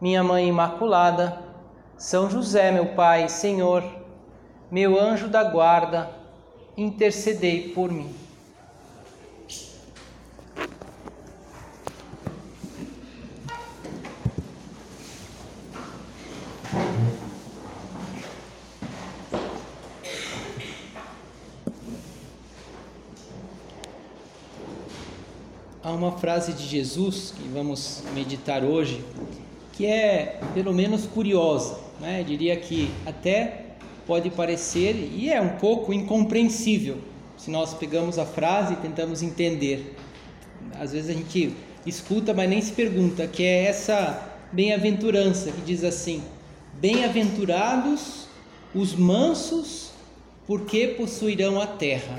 Minha Mãe Imaculada, São José, meu Pai, Senhor, meu anjo da guarda, intercedei por mim. há uma frase de Jesus que vamos meditar hoje que é pelo menos curiosa, né? Eu diria que até pode parecer e é um pouco incompreensível se nós pegamos a frase e tentamos entender. Às vezes a gente escuta, mas nem se pergunta, que é essa bem-aventurança que diz assim: Bem-aventurados os mansos, porque possuirão a terra.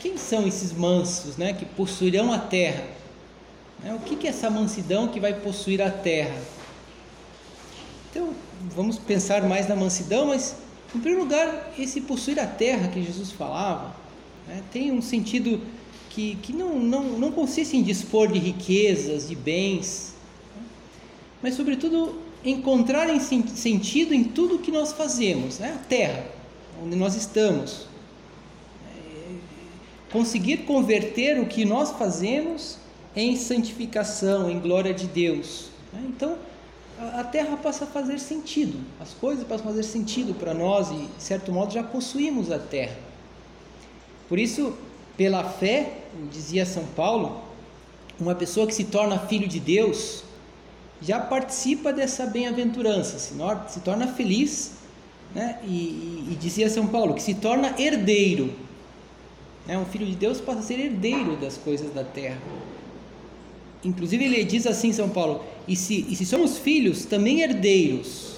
Quem são esses mansos né, que possuirão a terra? Né, o que é essa mansidão que vai possuir a terra? Então, vamos pensar mais na mansidão, mas, em primeiro lugar, esse possuir a terra que Jesus falava né, tem um sentido que, que não, não, não consiste em dispor de riquezas, de bens, né, mas, sobretudo, encontrar sentido em tudo que nós fazemos, né, a terra, onde nós estamos conseguir converter o que nós fazemos em santificação, em glória de Deus. Né? Então, a terra passa a fazer sentido, as coisas passam a fazer sentido para nós e, de certo modo, já possuímos a terra. Por isso, pela fé, dizia São Paulo, uma pessoa que se torna filho de Deus já participa dessa bem-aventurança, se, torna feliz, né? e, e, e dizia São Paulo que se torna herdeiro é Um filho de Deus passa a ser herdeiro das coisas da terra. Inclusive ele diz assim, São Paulo: e se, e se somos filhos, também herdeiros,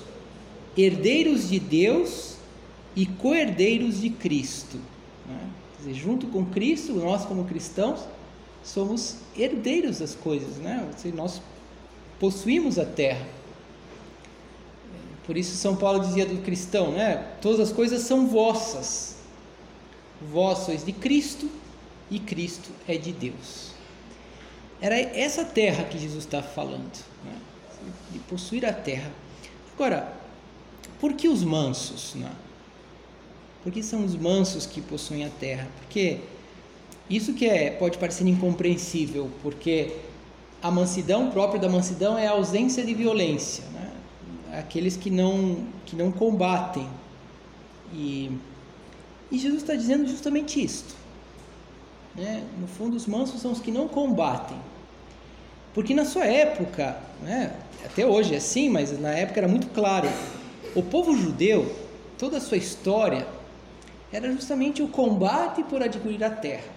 herdeiros de Deus e co-herdeiros de Cristo. Né? Dizer, junto com Cristo, nós como cristãos somos herdeiros das coisas, né? Seja, nós possuímos a terra. Por isso São Paulo dizia do cristão, né? Todas as coisas são vossas vós sois de Cristo e Cristo é de Deus. Era essa terra que Jesus está falando, né? de possuir a terra. Agora, por que os mansos? Né? Por que são os mansos que possuem a terra? Porque isso que é, pode parecer incompreensível, porque a mansidão própria da mansidão é a ausência de violência, né? aqueles que não, que não combatem. E e Jesus está dizendo justamente isto. Né? No fundo, os mansos são os que não combatem. Porque na sua época, né, até hoje é assim, mas na época era muito claro, o povo judeu, toda a sua história, era justamente o combate por adquirir a terra.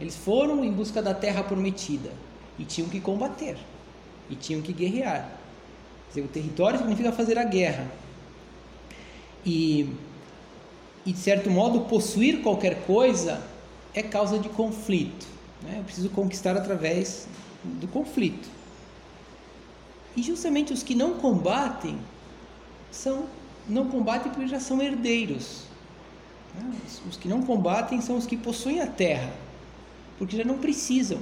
Eles foram em busca da terra prometida e tinham que combater, e tinham que guerrear. Quer dizer, o território significa fazer a guerra. E e de certo modo possuir qualquer coisa é causa de conflito. Né? Eu preciso conquistar através do conflito. E justamente os que não combatem são não combatem porque já são herdeiros. Né? Os que não combatem são os que possuem a terra, porque já não precisam.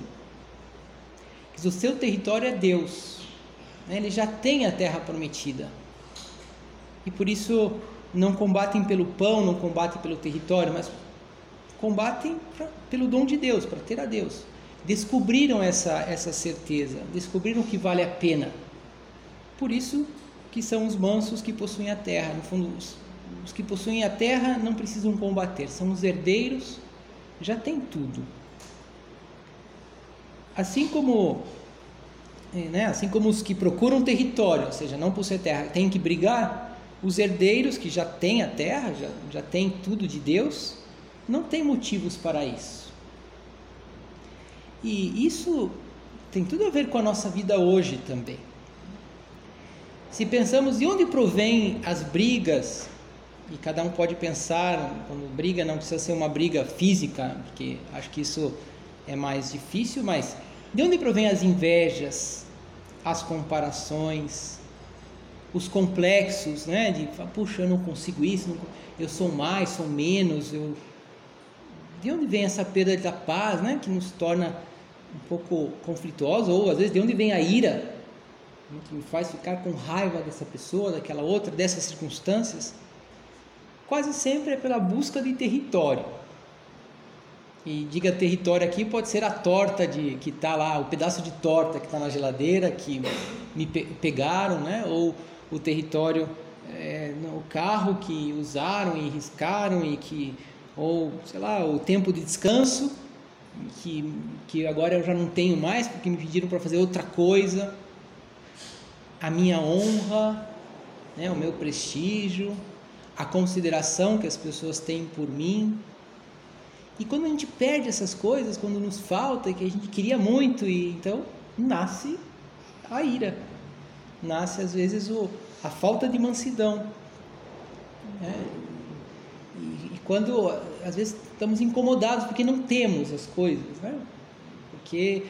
O seu território é Deus. Né? Ele já tem a terra prometida. E por isso não combatem pelo pão, não combatem pelo território, mas combatem pra, pelo dom de Deus, para ter a Deus. Descobriram essa, essa certeza, descobriram que vale a pena. Por isso que são os mansos que possuem a terra. No fundo, os, os que possuem a terra não precisam combater, são os herdeiros, já tem tudo. Assim como eh, né, assim como os que procuram território, ou seja, não possuem terra, têm que brigar, os herdeiros que já têm a terra, já, já têm tudo de Deus, não têm motivos para isso. E isso tem tudo a ver com a nossa vida hoje também. Se pensamos de onde provém as brigas, e cada um pode pensar, quando briga não precisa ser uma briga física, porque acho que isso é mais difícil, mas de onde provém as invejas, as comparações, os complexos, né? De, puxa, eu não consigo isso, não, eu sou mais, sou menos, eu... De onde vem essa perda da paz, né? Que nos torna um pouco conflituosos, ou às vezes de onde vem a ira, né? que me faz ficar com raiva dessa pessoa, daquela outra, dessas circunstâncias? Quase sempre é pela busca de território. E diga território aqui pode ser a torta de que está lá, o pedaço de torta que está na geladeira que me pe pegaram, né? Ou o território, é, o carro que usaram e riscaram e que, ou sei lá, o tempo de descanso que que agora eu já não tenho mais porque me pediram para fazer outra coisa, a minha honra, né? O meu prestígio, a consideração que as pessoas têm por mim e quando a gente perde essas coisas, quando nos falta, que a gente queria muito, e então nasce a ira, nasce às vezes o, a falta de mansidão. Né? E, quando às vezes estamos incomodados porque não temos as coisas, né? porque,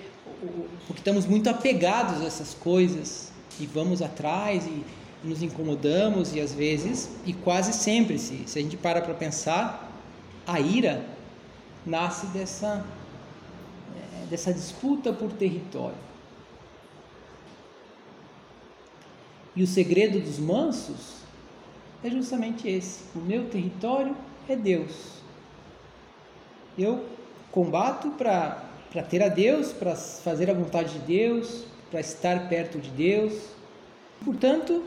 porque estamos muito apegados a essas coisas e vamos atrás e, nos incomodamos e às vezes, e quase sempre, se, se a gente para para pensar, a ira nasce dessa, é, dessa disputa por território. E o segredo dos mansos é justamente esse: o meu território é Deus. Eu combato para ter a Deus, para fazer a vontade de Deus, para estar perto de Deus. Portanto,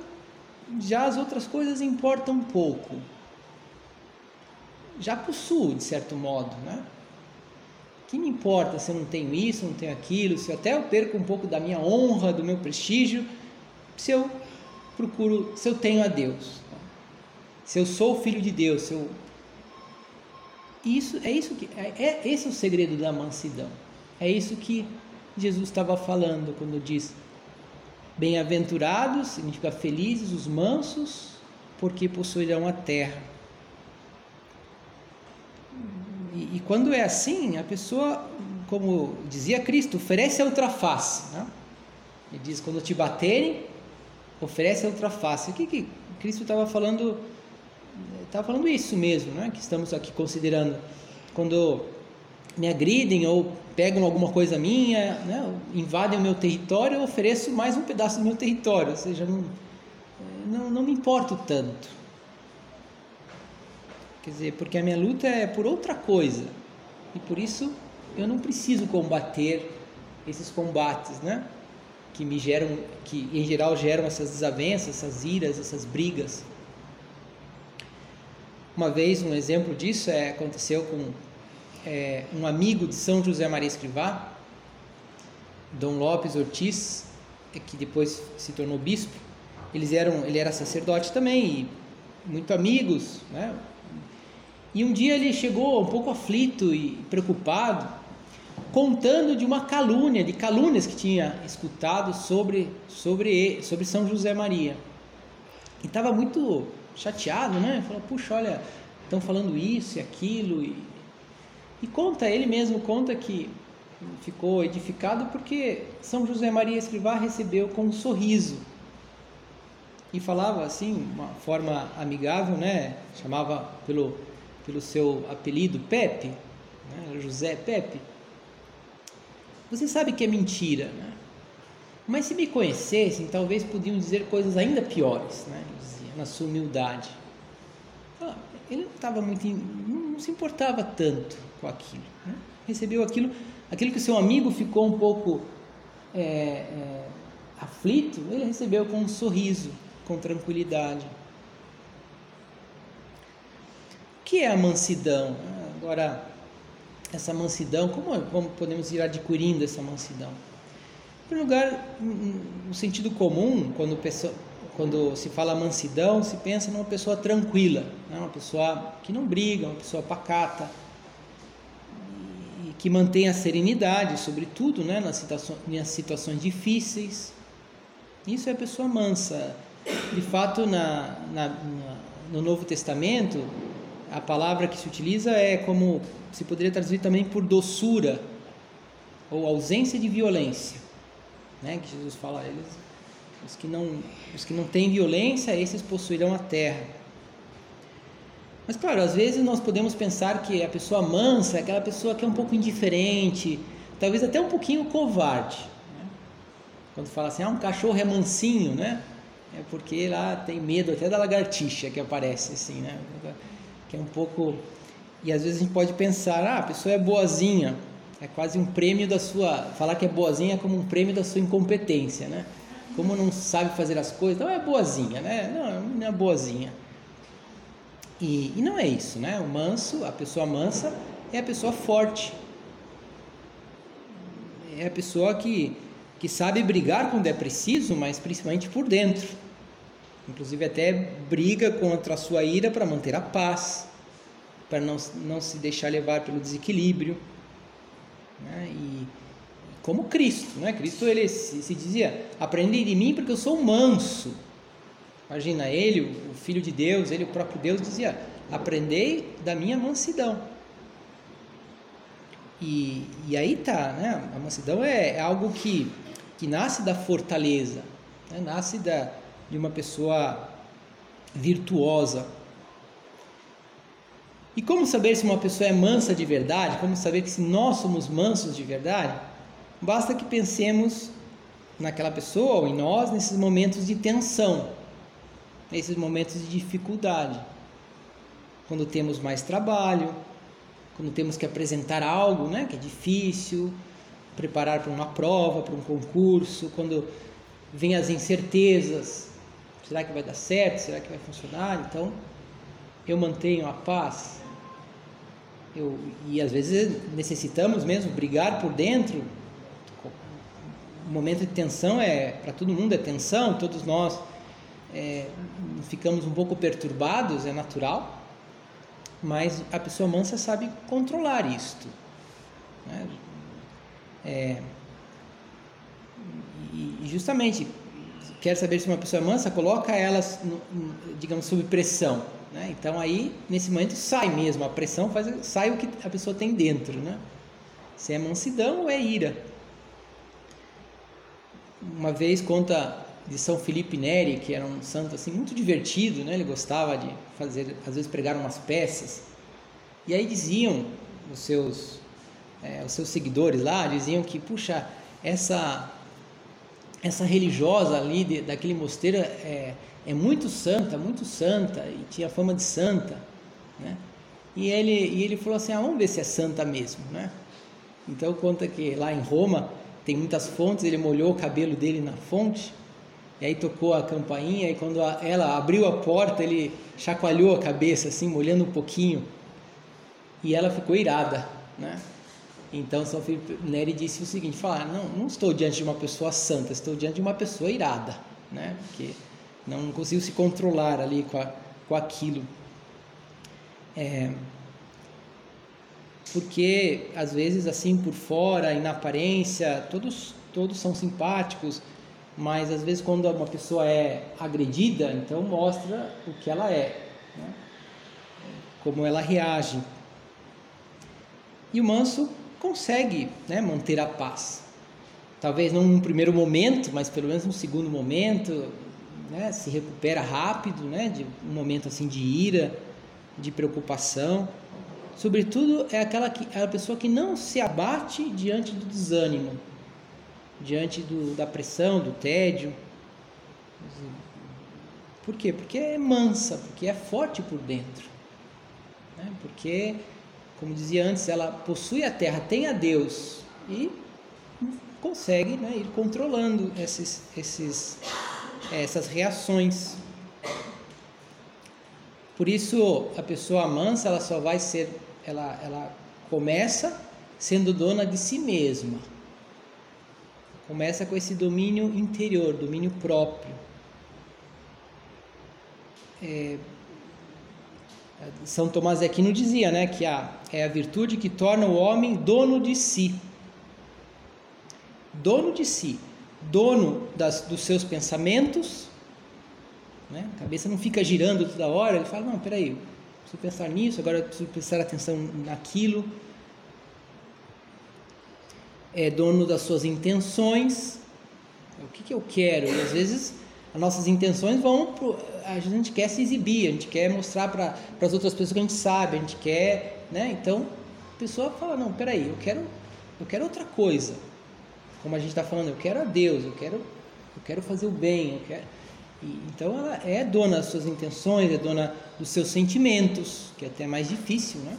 já as outras coisas importam pouco já possuo, de certo modo, né? Que me importa se eu não tenho isso, não tenho aquilo, se até eu perco um pouco da minha honra, do meu prestígio, se eu procuro, se eu tenho a Deus, se eu sou filho de Deus, se eu isso é isso que é, é esse é o segredo da mansidão. É isso que Jesus estava falando quando diz: Bem-aventurados, significa felizes os mansos, porque possuirão a terra. E, e, quando é assim, a pessoa, como dizia Cristo, oferece a outra face. Né? Ele diz: quando te baterem, oferece a outra face. O que, que Cristo estava falando? Estava falando isso mesmo, né? que estamos aqui considerando. Quando me agridem ou pegam alguma coisa minha, né? invadem o meu território, eu ofereço mais um pedaço do meu território. Ou seja, não, não, não me importo tanto. Quer dizer, porque a minha luta é por outra coisa. E por isso eu não preciso combater esses combates, né? Que me geram, que em geral geram essas desavenças, essas iras, essas brigas. Uma vez, um exemplo disso é, aconteceu com é, um amigo de São José Maria Escrivá, Dom Lopes Ortiz, que depois se tornou bispo. Eles eram, ele era sacerdote também muito amigos, né? E um dia ele chegou um pouco aflito e preocupado, contando de uma calúnia, de calúnias que tinha escutado sobre, sobre, sobre São José Maria. E estava muito chateado, né? Falou, puxa, olha, estão falando isso e aquilo. E, e conta, ele mesmo conta que ficou edificado porque São José Maria Escrivá recebeu com um sorriso. E falava assim, uma forma amigável, né? Chamava pelo pelo seu apelido Pepe, né? José Pepe, você sabe que é mentira, né? Mas se me conhecessem, talvez podiam dizer coisas ainda piores, né? Na sua humildade. Ah, ele não estava muito, não se importava tanto com aquilo. Né? Recebeu aquilo, aquilo que seu amigo ficou um pouco é, é, aflito, ele recebeu com um sorriso, com tranquilidade que é a mansidão? Agora, essa mansidão, como, como podemos ir adquirindo essa mansidão? Primeiro lugar, no sentido comum, quando, pessoa, quando se fala mansidão, se pensa numa pessoa tranquila, né? uma pessoa que não briga, uma pessoa pacata, que mantém a serenidade, sobretudo né, nas, situações, nas situações difíceis. Isso é a pessoa mansa. De fato, na, na, na, no Novo Testamento, a palavra que se utiliza é como se poderia traduzir também por doçura ou ausência de violência, né? Que Jesus fala eles, os que não, os que não têm violência, esses possuirão a terra. Mas claro, às vezes nós podemos pensar que a pessoa mansa é aquela pessoa que é um pouco indiferente, talvez até um pouquinho covarde. Né? Quando fala assim, ah, um cachorro é mansinho, né? É porque lá tem medo até da lagartixa que aparece assim, né? Que é um pouco e às vezes a gente pode pensar, ah, a pessoa é boazinha, é quase um prêmio da sua. Falar que é boazinha é como um prêmio da sua incompetência, né? Como não sabe fazer as coisas, não é boazinha, né? Não, não é boazinha. E, e não é isso, né? O manso, a pessoa mansa, é a pessoa forte. É a pessoa que, que sabe brigar quando é preciso, mas principalmente por dentro. Inclusive até briga contra a sua ira para manter a paz, para não, não se deixar levar pelo desequilíbrio. Né? E como Cristo, né? Cristo ele se, se dizia: aprendei de mim porque eu sou manso. Imagina ele, o Filho de Deus, ele, o próprio Deus, dizia: aprendei da minha mansidão. E, e aí tá, né? A mansidão é, é algo que, que nasce da fortaleza, né? nasce da, de uma pessoa virtuosa. E como saber se uma pessoa é mansa de verdade? Como saber que se nós somos mansos de verdade? Basta que pensemos naquela pessoa ou em nós nesses momentos de tensão, nesses momentos de dificuldade. Quando temos mais trabalho, quando temos que apresentar algo né, que é difícil, preparar para uma prova, para um concurso, quando vem as incertezas, será que vai dar certo? Será que vai funcionar? Então, eu mantenho a paz, eu, e às vezes necessitamos mesmo brigar por dentro. O momento de tensão é para todo mundo é tensão, todos nós é, ficamos um pouco perturbados, é natural, mas a pessoa mansa sabe controlar isto. Né? É, e justamente quer saber se uma pessoa é mansa, coloca ela, digamos, sob pressão né? Então aí, nesse momento, sai mesmo a pressão, faz, sai o que a pessoa tem dentro. Né? Se é mansidão ou é ira. Uma vez conta de São Felipe Neri, que era um santo assim muito divertido, né? ele gostava de fazer, às vezes pregar umas peças. E aí diziam os seus, é, os seus seguidores lá, diziam que, puxa, essa, essa religiosa ali de, daquele mosteiro é, é muito santa, muito santa, e tinha fama de santa, né? E ele, e ele falou assim, ah, vamos ver se é santa mesmo, né? Então conta que lá em Roma tem muitas fontes, ele molhou o cabelo dele na fonte, e aí tocou a campainha, e quando a, ela abriu a porta, ele chacoalhou a cabeça assim, molhando um pouquinho, e ela ficou irada, né? Então São Filipe Neri disse o seguinte, falar, não, não estou diante de uma pessoa santa, estou diante de uma pessoa irada, né? Porque não conseguiu se controlar ali com, a, com aquilo. É, porque às vezes assim por fora e na aparência todos todos são simpáticos, mas às vezes quando uma pessoa é agredida, então mostra o que ela é, né? como ela reage. E o manso consegue né, manter a paz. Talvez não num primeiro momento, mas pelo menos no segundo momento, né, se recupera rápido, né, de um momento assim de ira, de preocupação. Sobretudo é aquela, que, aquela pessoa que não se abate diante do desânimo, diante do, da pressão, do tédio. Por quê? Porque é mansa, porque é forte por dentro. Né? Porque, como dizia antes, ela possui a terra, tem a Deus e consegue né, ir controlando esses, esses essas reações. Por isso, a pessoa mansa, ela só vai ser, ela, ela começa sendo dona de si mesma. Começa com esse domínio interior, domínio próprio. É, São Tomás de Aquino dizia, né, que a, é a virtude que torna o homem dono de si. Dono de si, dono das, dos seus pensamentos, né? a cabeça não fica girando toda hora, ele fala, não, peraí, preciso pensar nisso, agora preciso prestar atenção naquilo. É dono das suas intenções, o que, que eu quero, e às vezes as nossas intenções vão pro, a gente quer se exibir, a gente quer mostrar para as outras pessoas que a gente sabe, a gente quer, né? Então a pessoa fala não, peraí, eu quero, eu quero outra coisa, como a gente está falando, eu quero a Deus, eu quero, eu quero fazer o bem, eu quero. E, então ela é dona das suas intenções, é dona dos seus sentimentos, que é até mais difícil, né?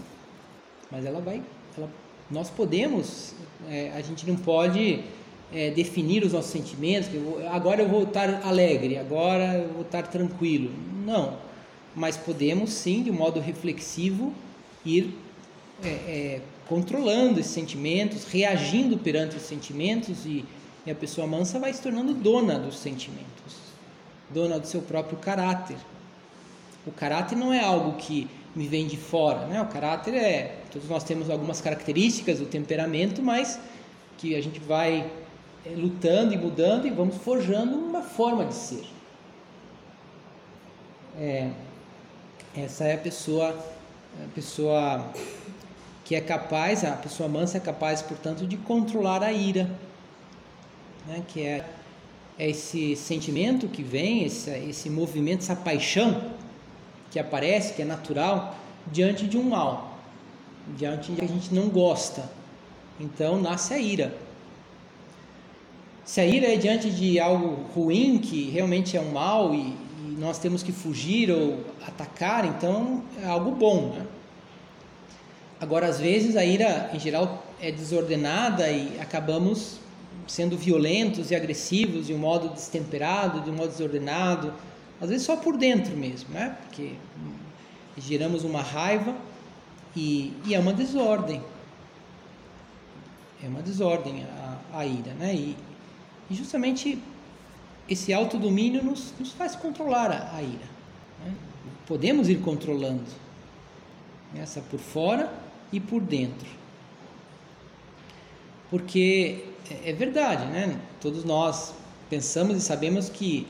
Mas ela vai, ela, nós podemos, é, a gente não pode é, definir os nossos sentimentos, eu vou, agora eu vou estar alegre, agora eu vou estar tranquilo. Não, mas podemos sim, de modo reflexivo, ir é, é, controlando esses sentimentos, reagindo perante os sentimentos e, e a pessoa mansa vai se tornando dona dos sentimentos, dona do seu próprio caráter. O caráter não é algo que me vem de fora, né? O caráter é, todos nós temos algumas características do temperamento, mas que a gente vai lutando e mudando e vamos forjando uma forma de ser. É, essa é a pessoa, a pessoa que é capaz, a pessoa mansa é capaz, portanto, de controlar a ira, né? que é, é esse sentimento que vem, esse, esse movimento, essa paixão que aparece, que é natural, diante de um mal, diante de que a gente não gosta. Então nasce a ira. Se a ira é diante de algo ruim, que realmente é um mal e, e nós temos que fugir ou atacar, então é algo bom. Né? Agora, às vezes, a ira, em geral, é desordenada e acabamos sendo violentos e agressivos de um modo destemperado, de um modo desordenado, às vezes só por dentro mesmo, né? Porque geramos uma raiva e, e é uma desordem. É uma desordem a, a ira, né? E, e justamente esse autodomínio nos, nos faz controlar a, a ira. Né? Podemos ir controlando essa por fora e por dentro. Porque é, é verdade, né? Todos nós pensamos e sabemos que,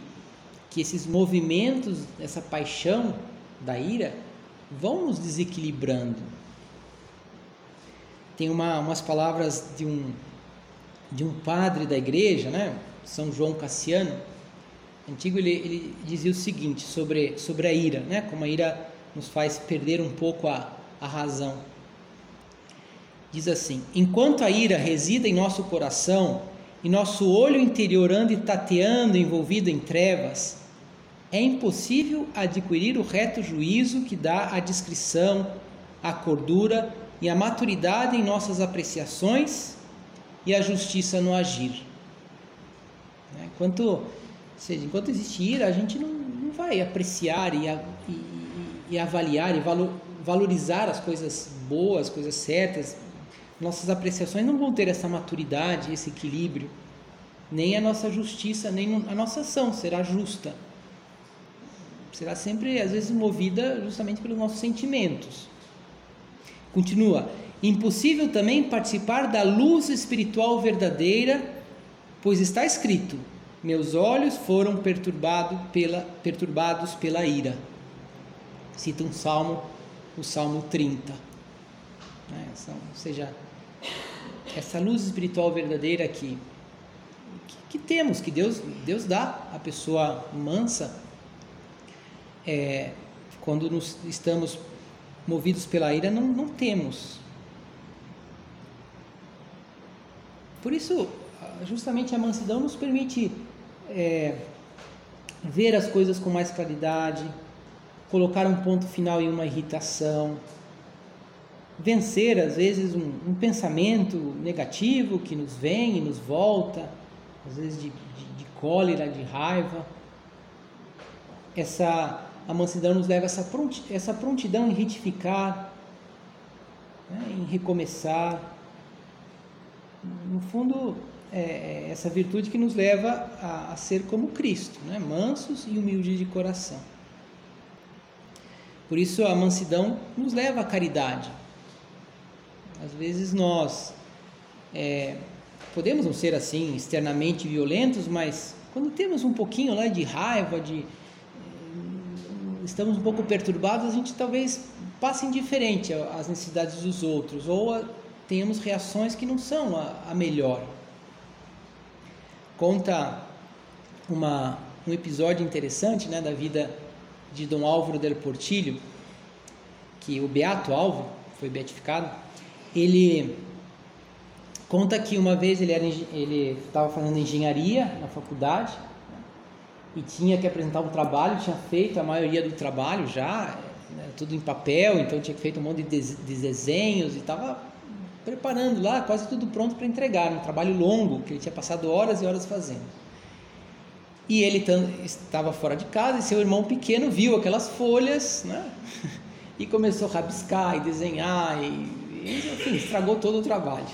que esses movimentos, essa paixão da ira, vão nos desequilibrando. Tem uma, umas palavras de um, de um padre da igreja, né? São João Cassiano, antigo, ele, ele dizia o seguinte sobre, sobre a ira, né? Como a ira nos faz perder um pouco a, a razão. Diz assim: Enquanto a ira resida em nosso coração e nosso olho interior anda tateando envolvido em trevas, é impossível adquirir o reto juízo que dá a discrição, a cordura e a maturidade em nossas apreciações e a justiça no agir. Né? Enquanto, seja, enquanto existe ira, a gente não, não vai apreciar e, e, e avaliar e valorizar as coisas boas, as coisas certas. Nossas apreciações não vão ter essa maturidade, esse equilíbrio. Nem a nossa justiça, nem a nossa ação será justa. Será sempre, às vezes, movida justamente pelos nossos sentimentos. Continua. Impossível também participar da luz espiritual verdadeira, pois está escrito: Meus olhos foram perturbado pela, perturbados pela ira. Cita um salmo, o Salmo 30. Né? Ou seja, essa luz espiritual verdadeira que, que, temos, que Deus, Deus dá à pessoa mansa, é, quando nos, estamos movidos pela ira, não, não temos Por isso, justamente a mansidão nos permite é, ver as coisas com mais claridade, colocar um ponto final em uma irritação, vencer às vezes um, um pensamento negativo que nos vem e nos volta, às vezes de, de, de cólera, de raiva. Essa a mansidão nos leva a essa, prontidão em retificar, né, em recomeçar no fundo, é, é essa virtude que nos leva a, a, ser como Cristo, né? mansos e humildes de coração. Por isso a mansidão nos leva à caridade. Às vezes nós é, podemos não ser assim externamente violentos, mas quando temos um pouquinho lá de raiva, de estamos um pouco perturbados, a gente talvez passe indiferente às necessidades dos outros ou a, tenhamos reações que não são a, a melhor. Conta uma, um episódio interessante né, da vida de Dom Álvaro del Portillo, que o Beato Álvaro foi beatificado, ele conta que uma vez ele estava fazendo engenharia na faculdade e tinha que apresentar um trabalho, tinha feito a maioria do trabalho já, né, tudo em papel, então tinha feito um monte de desenhos e estava preparando lá, quase tudo pronto para entregar, um trabalho longo que ele tinha passado horas e horas fazendo. E ele estava fora de casa e seu irmão pequeno viu aquelas folhas, né? E começou a rabiscar e desenhar e, e enfim, estragou todo o trabalho.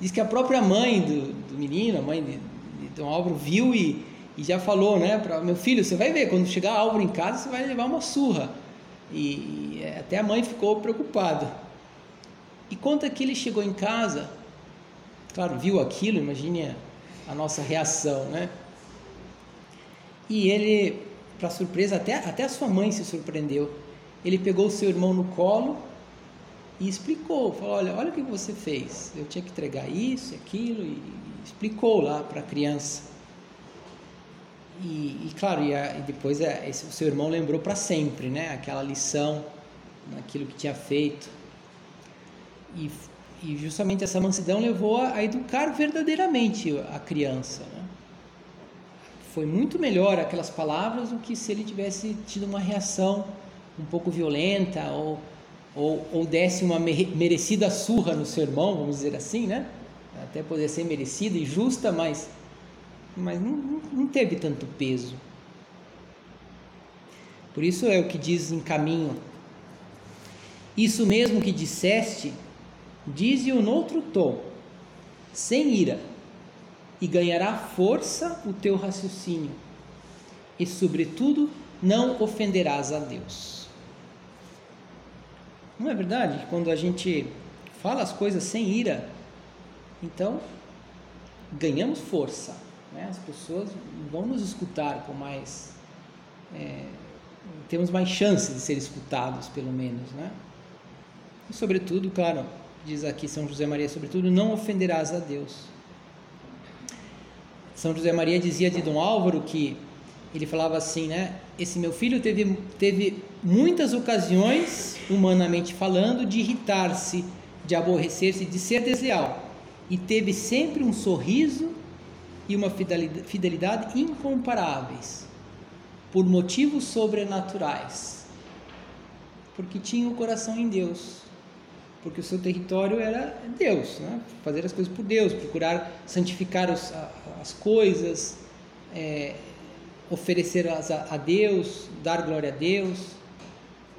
Diz que a própria mãe do, do menino, a mãe de, de Dom Álvaro, viu e e já falou, né, para meu filho, você vai ver, quando chegar Álvaro em casa, você vai levar uma surra. E, e até a mãe ficou preocupada. E conta que ele chegou em casa, claro, viu aquilo, imagine a, nossa reação, né? E ele, para surpresa, até, até a sua mãe se surpreendeu. Ele pegou o seu irmão no colo e explicou, falou, olha, olha o que você fez. Eu tinha que entregar isso, aquilo, e explicou lá para a criança. E, e claro, e, a, e depois a, esse, o seu irmão lembrou para sempre, né? Aquela lição, naquilo que tinha feito. E, e justamente essa mansidão levou a, a, educar verdadeiramente a criança. Né? Foi muito melhor aquelas palavras do que se ele tivesse tido uma reação um pouco violenta ou, ou, ou desse uma merecida surra no seu irmão, vamos dizer assim, né? Até poder ser merecida e justa, mas mas não, não teve tanto peso. Por isso é o que diz em caminho. Isso mesmo que disseste, dize-o noutro tom, sem ira, e ganhará força o teu raciocínio, e sobretudo não ofenderás a Deus. Não é verdade? Quando a gente fala as coisas sem ira, então ganhamos força. Né? As pessoas vão nos escutar com mais. É, temos mais chance de ser escutados, pelo menos. Né? E, sobretudo, claro, diz aqui São José Maria, sobretudo, não ofenderás a Deus. São José Maria dizia de Dom Álvaro que ele falava assim, né? Esse meu filho teve, teve muitas ocasiões, humanamente falando, de irritar-se, de aborrecer-se, de ser desleal. E teve sempre um sorriso e uma fidelidade incomparáveis, por motivos sobrenaturais, porque tinha o coração em Deus, porque o seu território era Deus, né? fazer as coisas por Deus, procurar santificar os, as coisas, é, oferecer as a, a Deus, dar glória a Deus,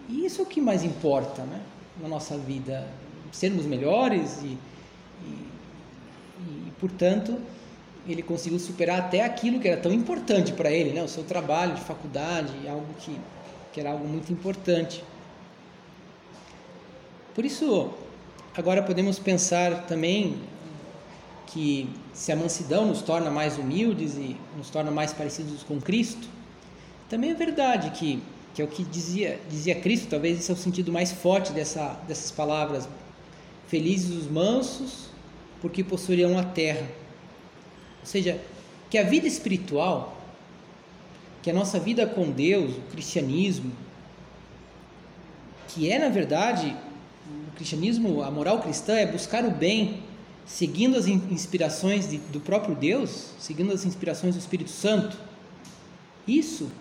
e isso é o que mais importa né? na nossa vida, sermos melhores e, e, e portanto, ele conseguiu superar até aquilo que era tão importante para ele, né? o seu trabalho de faculdade, algo que, que era algo muito importante. Por isso, agora podemos pensar também que se a mansidão nos torna mais humildes e nos torna mais parecidos com Cristo, também é verdade que, que é o que dizia, dizia Cristo, talvez esse é o sentido mais forte dessa, dessas palavras. Felizes os mansos, porque possuirão a terra. Ou seja, que a vida espiritual, que a nossa vida com Deus, o cristianismo, que é na verdade cristianismo, a moral cristã é buscar o bem, seguindo as inspirações de, do próprio Deus, seguindo as inspirações do Espírito Santo. Isso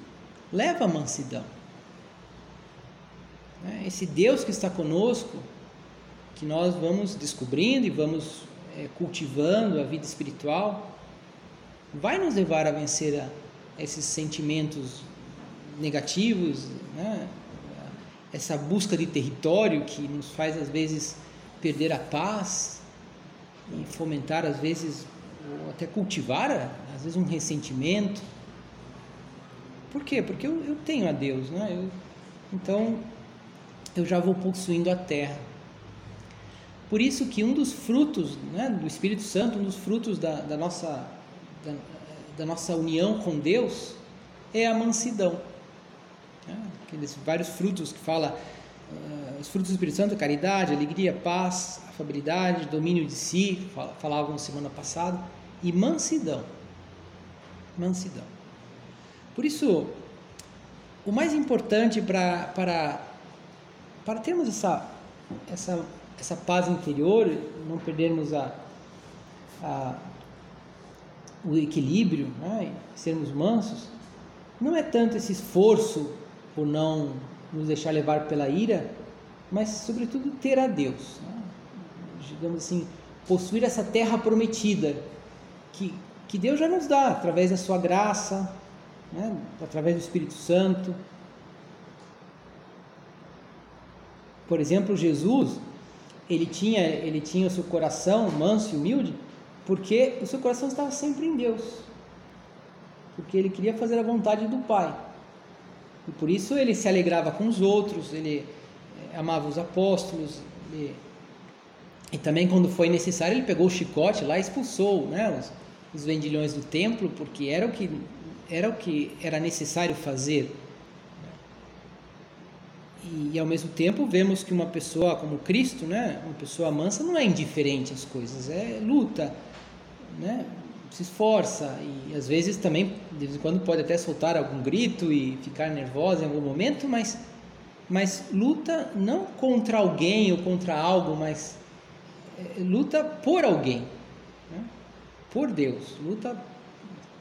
leva à mansidão. Né? Esse Deus que está conosco, que nós vamos descobrindo e vamos é, cultivando a vida espiritual, vai nos levar a vencer a esses sentimentos negativos, né? Essa busca de território que nos faz às vezes perder a paz e fomentar às vezes ou até cultivar às vezes um ressentimento. Por quê? Porque eu, eu tenho a Deus, né? Eu, então eu já vou possuindo a terra. Por isso que um dos frutos né, do Espírito Santo, um dos frutos da, da nossa, da, da, nossa união com Deus é a mansidão. Né? Aqueles vários frutos que fala, uh, os frutos do Espírito Santo, caridade, alegria, paz, afabilidade, domínio de si, falavam semana passada, e mansidão. Mansidão. Por isso, o mais importante para, para, para termos essa, essa essa paz interior, não perdermos a, a o equilíbrio, né? sermos mansos, não é tanto esse esforço por não nos deixar levar pela ira, mas sobretudo ter a Deus, né? digamos assim, possuir essa terra prometida que, que Deus já nos dá através da sua graça, né? através do Espírito Santo. Por exemplo, Jesus, ele tinha, ele tinha o seu coração manso e humilde, porque o seu coração estava sempre em Deus. Porque ele queria fazer a vontade do Pai. E por isso ele se alegrava com os outros, ele eh, amava os apóstolos, ele, e também quando foi necessário ele pegou o chicote lá e expulsou né, os, os vendilhões do templo, porque era o que era o que era necessário fazer. E, ao mesmo tempo vemos que uma pessoa como Cristo, né, uma pessoa mansa, não é indiferente às coisas, é luta, né, se esforça e às vezes também, de vez em quando, pode até soltar algum grito e ficar nervosa em algum momento, mas, mas luta não contra alguém ou contra algo, mas é, luta por alguém, né, por Deus, luta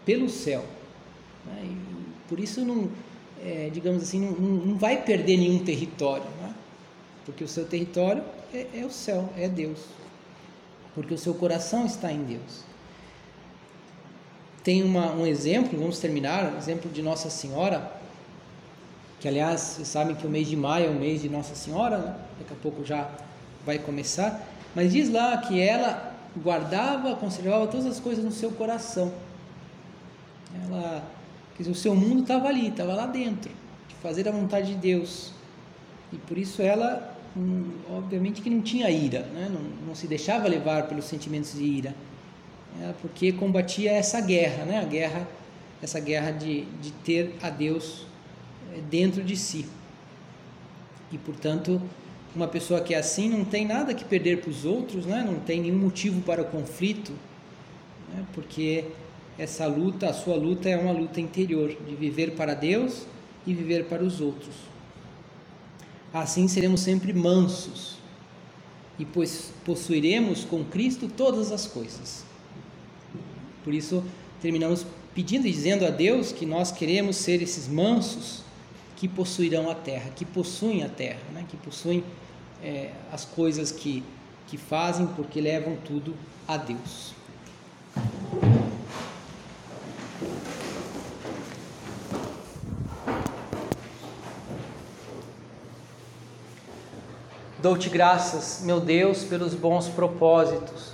pelo céu. Né, por isso não é, digamos assim, não, não, vai perder nenhum território, né? porque o seu território é, é, o céu, é Deus, porque o seu coração está em Deus. Tem uma, um exemplo, vamos terminar, um exemplo de Nossa Senhora, que aliás, vocês sabem que o mês de maio é o mês de Nossa Senhora, né? daqui a pouco já vai começar, mas diz lá que ela guardava, conservava todas as coisas no seu coração. Ela Quer dizer, o seu mundo estava ali, estava lá dentro, de fazer a vontade de Deus. E por isso ela, hum, obviamente que não tinha ira, né? não, não se deixava levar pelos sentimentos de ira, porque combatia essa guerra, né? a guerra, essa guerra de, de ter a Deus é, dentro de si. E portanto, uma pessoa que é assim não tem nada que perder para os outros, né? não tem nenhum motivo para o conflito, né? porque essa luta, a sua luta é uma luta interior, de viver para Deus e viver para os outros. Assim seremos sempre mansos e pois possuiremos com Cristo todas as coisas. Por isso, terminamos pedindo e dizendo a Deus que nós queremos ser esses mansos que possuirão a terra, que possuem a terra, né? que possuem é, as coisas que, que fazem porque levam tudo a Deus. Dou-te graças, meu Deus, pelos bons propósitos,